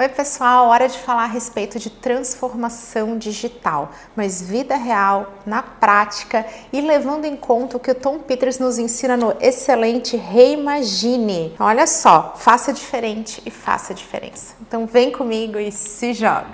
Oi, pessoal, hora de falar a respeito de transformação digital, mas vida real, na prática e levando em conta o que o Tom Peters nos ensina no excelente Reimagine. Olha só, faça diferente e faça diferença. Então vem comigo e se joga.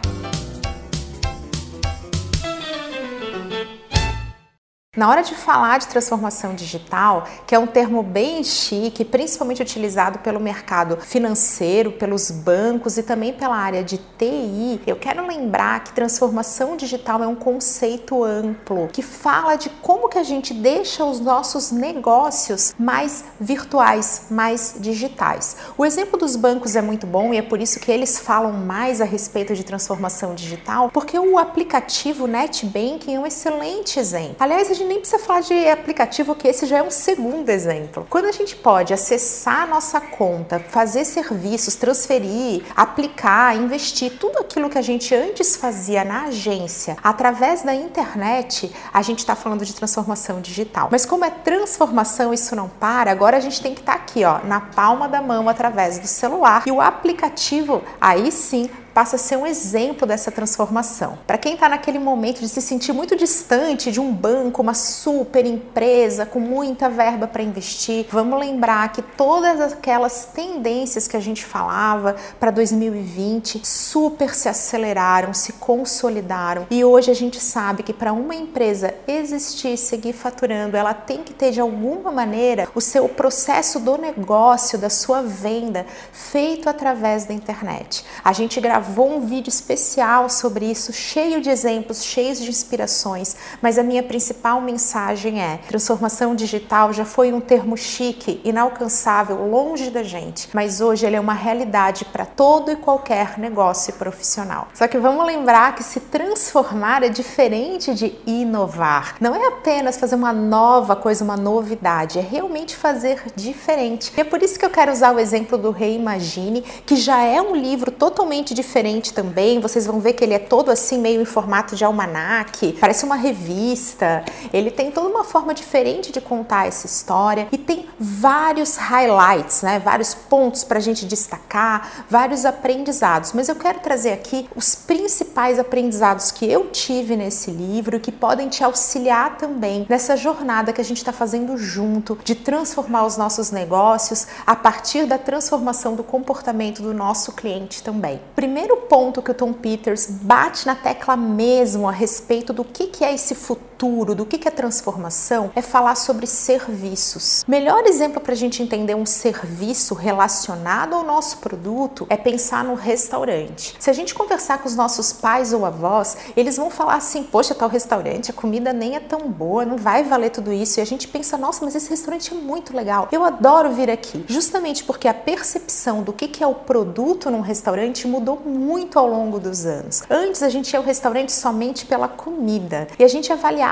Na hora de falar de transformação digital, que é um termo bem chique, principalmente utilizado pelo mercado financeiro, pelos bancos e também pela área de TI, eu quero lembrar que transformação digital é um conceito amplo que fala de como que a gente deixa os nossos negócios mais virtuais, mais digitais. O exemplo dos bancos é muito bom e é por isso que eles falam mais a respeito de transformação digital, porque o aplicativo NetBanking é um excelente exemplo. Aliás, a gente nem precisa falar de aplicativo, que esse já é um segundo exemplo. Quando a gente pode acessar a nossa conta, fazer serviços, transferir, aplicar, investir, tudo aquilo que a gente antes fazia na agência, através da internet, a gente está falando de transformação digital. Mas como é transformação, isso não para, agora a gente tem que estar tá aqui, ó, na palma da mão, através do celular. E o aplicativo, aí sim, passa a ser um exemplo dessa transformação. Para quem está naquele momento de se sentir muito distante de um banco, uma super empresa com muita verba para investir, vamos lembrar que todas aquelas tendências que a gente falava para 2020 super se aceleraram, se consolidaram e hoje a gente sabe que para uma empresa existir, seguir faturando, ela tem que ter de alguma maneira o seu processo do negócio, da sua venda feito através da internet. A gente gravou gravou um vídeo especial sobre isso, cheio de exemplos, cheios de inspirações, mas a minha principal mensagem é: transformação digital já foi um termo chique, inalcançável, longe da gente, mas hoje ele é uma realidade para todo e qualquer negócio profissional. Só que vamos lembrar que se transformar é diferente de inovar. Não é apenas fazer uma nova coisa, uma novidade, é realmente fazer diferente. E é por isso que eu quero usar o exemplo do Reimagine, que já é um livro totalmente diferente diferente também. Vocês vão ver que ele é todo assim, meio em formato de almanaque, parece uma revista. Ele tem toda uma forma diferente de contar essa história e tem vários highlights, né? Vários pontos para a gente destacar, vários aprendizados. Mas eu quero trazer aqui os principais aprendizados que eu tive nesse livro que podem te auxiliar também nessa jornada que a gente está fazendo junto de transformar os nossos negócios a partir da transformação do comportamento do nosso cliente também. Primeiro primeiro ponto que o Tom Peters bate na tecla mesmo a respeito do que, que é esse futuro, do que, é transformação, é falar sobre serviços. Melhor exemplo para a gente entender um serviço relacionado ao nosso produto é pensar no restaurante. Se a gente conversar com os nossos pais ou avós, eles vão falar assim: Poxa, tal restaurante, a comida nem é tão boa, não vai valer tudo isso. E a gente pensa: Nossa, mas esse restaurante é muito legal, eu adoro vir aqui. Justamente porque a percepção do que é o produto num restaurante mudou muito ao longo dos anos. Antes a gente ia ao restaurante somente pela comida e a gente avaliava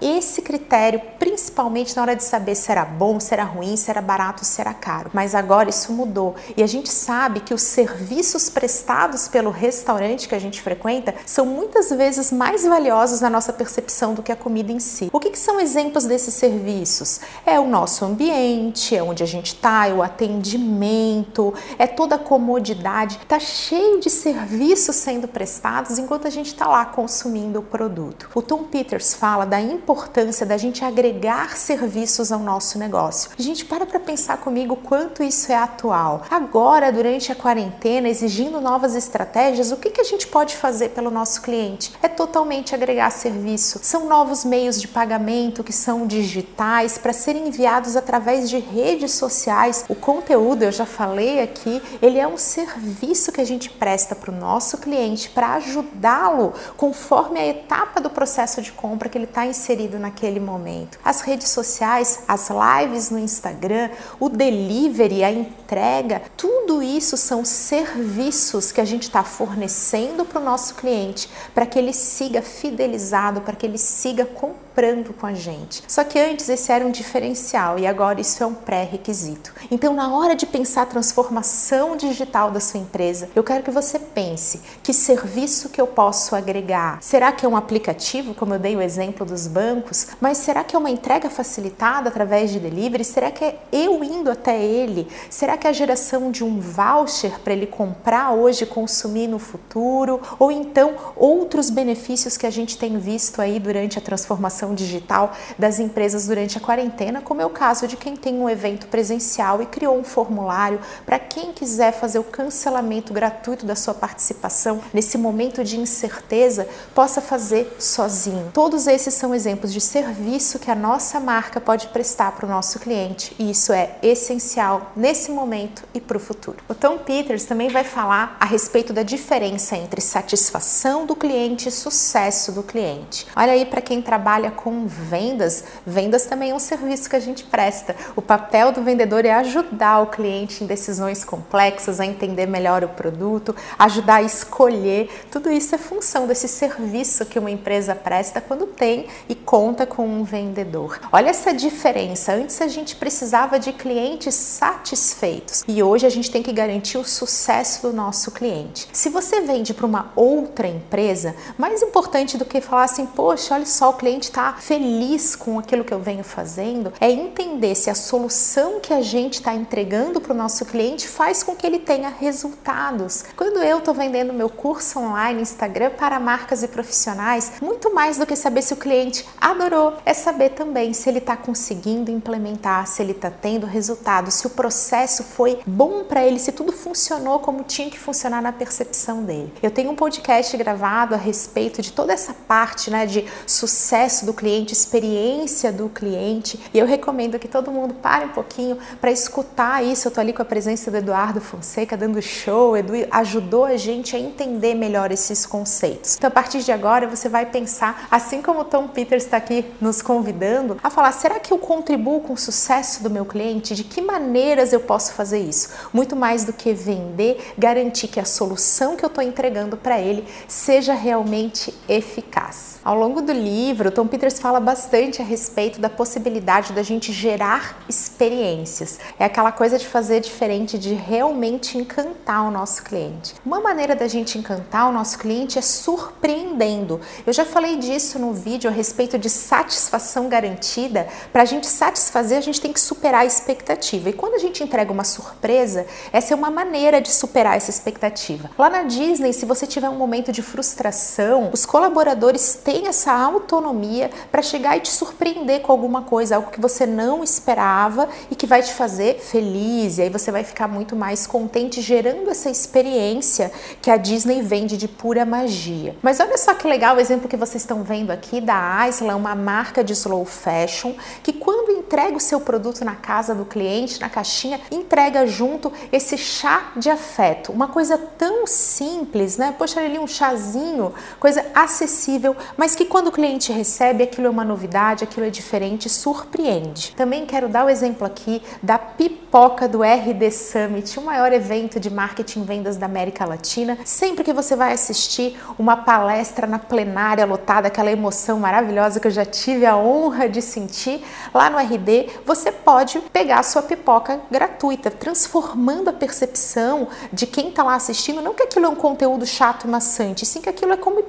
esse critério principalmente na hora de saber se era bom, se era ruim, se era barato, se era caro. Mas agora isso mudou e a gente sabe que os serviços prestados pelo restaurante que a gente frequenta são muitas vezes mais valiosos na nossa percepção do que a comida em si. O que, que são exemplos desses serviços? É o nosso ambiente, é onde a gente está, é o atendimento, é toda a comodidade. Tá cheio de serviços sendo prestados enquanto a gente está lá consumindo o produto. O Tom Peters fala da importância da gente agregar serviços ao nosso negócio. Gente, para para pensar comigo quanto isso é atual. Agora, durante a quarentena, exigindo novas estratégias, o que, que a gente pode fazer pelo nosso cliente? É totalmente agregar serviço. São novos meios de pagamento que são digitais para serem enviados através de redes sociais. O conteúdo, eu já falei aqui, ele é um serviço que a gente presta para o nosso cliente para ajudá-lo conforme a etapa do processo de compra que ele está inserido naquele momento. As redes sociais, as lives no Instagram, o delivery, a entrega, tudo isso são serviços que a gente está fornecendo para o nosso cliente para que ele siga fidelizado, para que ele siga comprando com a gente. Só que antes esse era um diferencial e agora isso é um pré-requisito. Então, na hora de pensar a transformação digital da sua empresa, eu quero que você pense que serviço que eu posso agregar. Será que é um aplicativo, como eu dei o exemplo dos bancos? Mas será que é uma entrega facilitada através de delivery? Será que é eu indo até ele? Será que a geração de um voucher para ele comprar hoje e consumir no futuro? Ou então outros benefícios que a gente tem visto aí durante a transformação digital das empresas durante a quarentena, como é o caso de quem tem um evento presencial e criou um formulário para quem quiser fazer o cancelamento gratuito da sua participação nesse momento de incerteza, possa fazer sozinho. Todos esses são exemplos de serviço que a nossa marca pode prestar para o nosso cliente e isso é essencial nesse momento e para o futuro. O Tom Peters também vai falar a respeito da diferença entre satisfação do cliente e sucesso do cliente. Olha aí para quem trabalha com vendas, vendas também é um serviço que a gente presta. O papel do vendedor é ajudar o cliente em decisões complexas, a entender melhor o produto, ajudar a escolher. Tudo isso é função desse serviço que uma empresa presta quando tem e conta com um vendedor. Olha essa diferença. Antes a gente precisava de clientes satisfeitos e hoje a gente tem que garantir o sucesso do nosso cliente. Se você vende para uma outra empresa, mais importante do que falar assim, poxa, olha só, o cliente está feliz com aquilo que eu venho fazendo, é entender se a solução que a gente está entregando para o nosso cliente faz com que ele tenha resultados. Quando eu estou vendendo meu curso online Instagram para marcas e profissionais, muito mais do que saber se o cliente adorou, é saber também se ele está conseguindo implementar, se ele está tendo resultado, se o processo foi bom para ele, se tudo funcionou como tinha que funcionar na percepção dele. Eu tenho um podcast gravado a respeito de toda essa parte né, de sucesso do cliente, experiência do cliente, e eu recomendo que todo mundo pare um pouquinho para escutar isso. Eu tô ali com a presença do Eduardo Fonseca dando show, Edu ajudou a gente a entender melhor esses conceitos. Então, a partir de agora, você vai pensar, assim como o Tom Peters está aqui nos convidando, a falar: será que eu contribuo com o sucesso do meu cliente? De que maneiras eu posso fazer isso? Muito mais do que vender, garantir que a solução que eu estou entregando para ele seja realmente eficaz. Ao longo do livro, Tom Peters fala bastante a respeito da possibilidade da gente gerar experiências. É aquela coisa de fazer diferente, de realmente encantar o nosso cliente. Uma maneira da gente encantar o nosso cliente é surpreendendo. Eu já falei disso no vídeo a respeito de satisfação garantida. Para a gente satisfazer, a gente tem que superar a expectativa. E quando a gente entrega uma surpresa, essa é uma maneira de superar essa expectativa. Lá na Disney, se você tiver um momento de frustração, os colaboradores têm essa autonomia para chegar e te surpreender com alguma coisa, algo que você não esperava e que vai te fazer feliz. E aí você vai ficar muito mais contente, gerando essa experiência que a Disney vende de pura magia. Mas olha só que legal o exemplo que vocês estão vendo aqui da Aisla, uma marca de slow fashion, que quando entrega o seu produto na casa do cliente, na caixinha, entrega junto esse chá de afeto. Uma coisa tão simples, né? Poxa, ali um chazinho, coisa acessível, mas que quando o cliente recebe, aquilo é uma novidade, aquilo é diferente, surpreende. Também quero dar o exemplo aqui da pipoca do RD Summit, o maior evento de marketing e vendas da América Latina. Sempre que você vai assistir uma palestra na plenária lotada, aquela emoção maravilhosa que eu já tive a honra de sentir lá no RD, você pode pegar a sua pipoca gratuita, transformando a percepção de quem está lá assistindo, não que aquilo é um conteúdo chato e maçante, sim que aquilo é como ir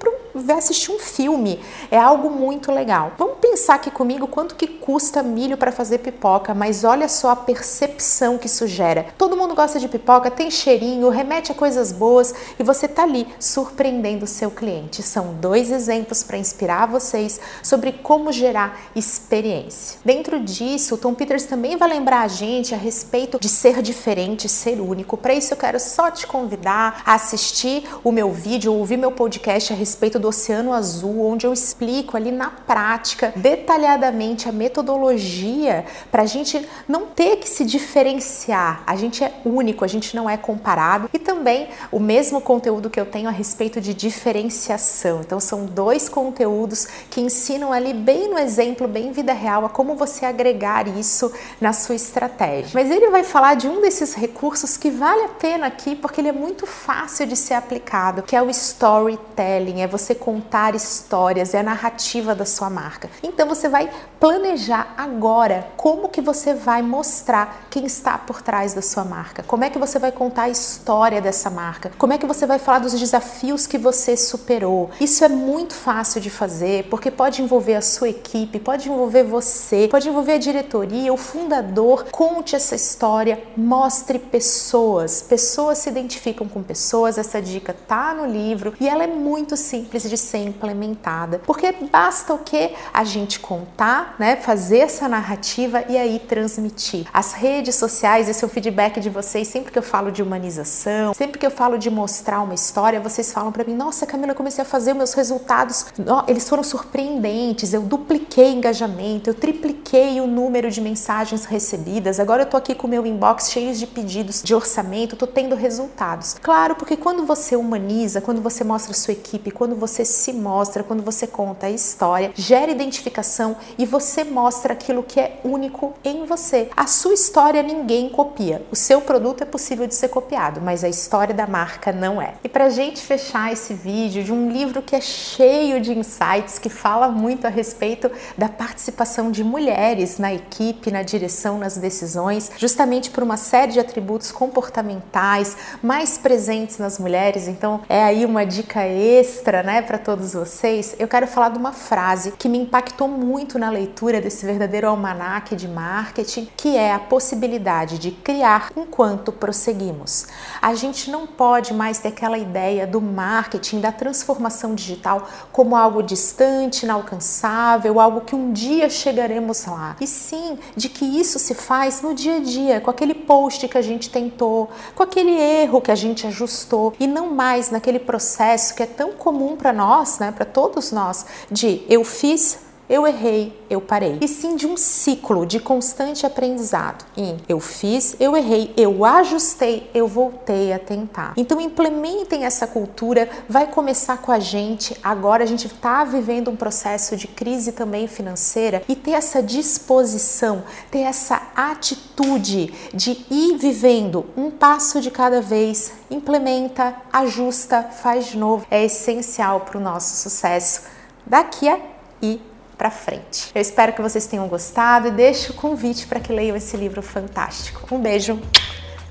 assistir um filme. É algo muito legal. Vamos pensar aqui comigo quanto que custa milho para fazer pipoca, mas olha só a percepção que isso gera. Todo mundo gosta de pipoca, tem cheirinho, remete a coisas boas e você tá ali surpreendendo o seu cliente. São dois exemplos para inspirar vocês sobre como gerar experiência. Dentro disso, o Tom Peters também vai lembrar a gente a respeito de ser diferente, ser único. Para isso eu quero só te convidar a assistir o meu vídeo, ouvir meu podcast a respeito do Oceano Azul, onde eu explico ali na prática, detalhadamente, a metodologia para a gente não ter que se diferenciar. A gente é único, a gente não é comparado. E também o mesmo conteúdo que eu tenho a respeito de diferenciação. Então, são dois conteúdos que ensinam ali, bem no exemplo, bem vida real, a como você agregar isso na sua estratégia. Mas ele vai falar de um desses recursos que vale a pena aqui, porque ele é muito fácil de ser aplicado, que é o storytelling, é você contar histórias, é a narrativa da sua marca. Então você vai planejar agora como que você vai mostrar quem está por trás da sua marca, como é que você vai contar a história dessa marca, como é que você vai falar dos desafios que você superou. Isso é muito fácil de fazer porque pode envolver a sua equipe, pode envolver você, pode envolver a diretoria, o fundador. Conte essa história, mostre pessoas. Pessoas se identificam com pessoas. Essa dica tá no livro e ela é muito simples de ser implementada, porque basta o que a gente contar, né, fazer essa narrativa e aí transmitir. As redes sociais, esse é o feedback de vocês, sempre que eu falo de humanização, sempre que eu falo de mostrar uma história, vocês falam para mim: "Nossa, Camila, eu comecei a fazer meus resultados, eles foram surpreendentes. Eu dupliquei engajamento, eu tripliquei o número de mensagens recebidas. Agora eu tô aqui com o meu inbox cheio de pedidos de orçamento, tô tendo resultados". Claro, porque quando você humaniza, quando você mostra a sua equipe, quando você se mostra, quando você conta a história, gera identificação e você mostra aquilo que é único em você. A sua história ninguém copia. O seu produto é possível de ser copiado, mas a história da marca não é. E pra gente fechar esse vídeo de um livro que é cheio de insights, que fala muito a respeito da participação de mulheres na equipe, na direção, nas decisões, justamente por uma série de atributos comportamentais mais presentes nas mulheres. Então, é aí uma dica extra, né, para todos vocês. Eu quero falar de uma frase que me impactou muito na leitura desse verdadeiro almanaque de marketing, que é a possibilidade de criar enquanto prosseguimos. A gente não pode mais ter aquela ideia do marketing, da transformação digital como algo distante, inalcançável, algo que um dia chegaremos lá. E sim, de que isso se faz no dia a dia, com aquele post que a gente tentou, com aquele erro que a gente ajustou e não mais naquele processo que é tão comum para nós, né, para todos nós, de eu fiz, eu errei, eu parei. E sim de um ciclo de constante aprendizado. E eu fiz, eu errei, eu ajustei, eu voltei a tentar. Então implementem essa cultura, vai começar com a gente. Agora a gente está vivendo um processo de crise também financeira e ter essa disposição, ter essa atitude de ir vivendo um passo de cada vez, implementa, ajusta, faz de novo. É essencial para o nosso sucesso daqui a e para frente. Eu espero que vocês tenham gostado e deixo o convite para que leiam esse livro fantástico. Um beijo,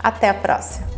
até a próxima!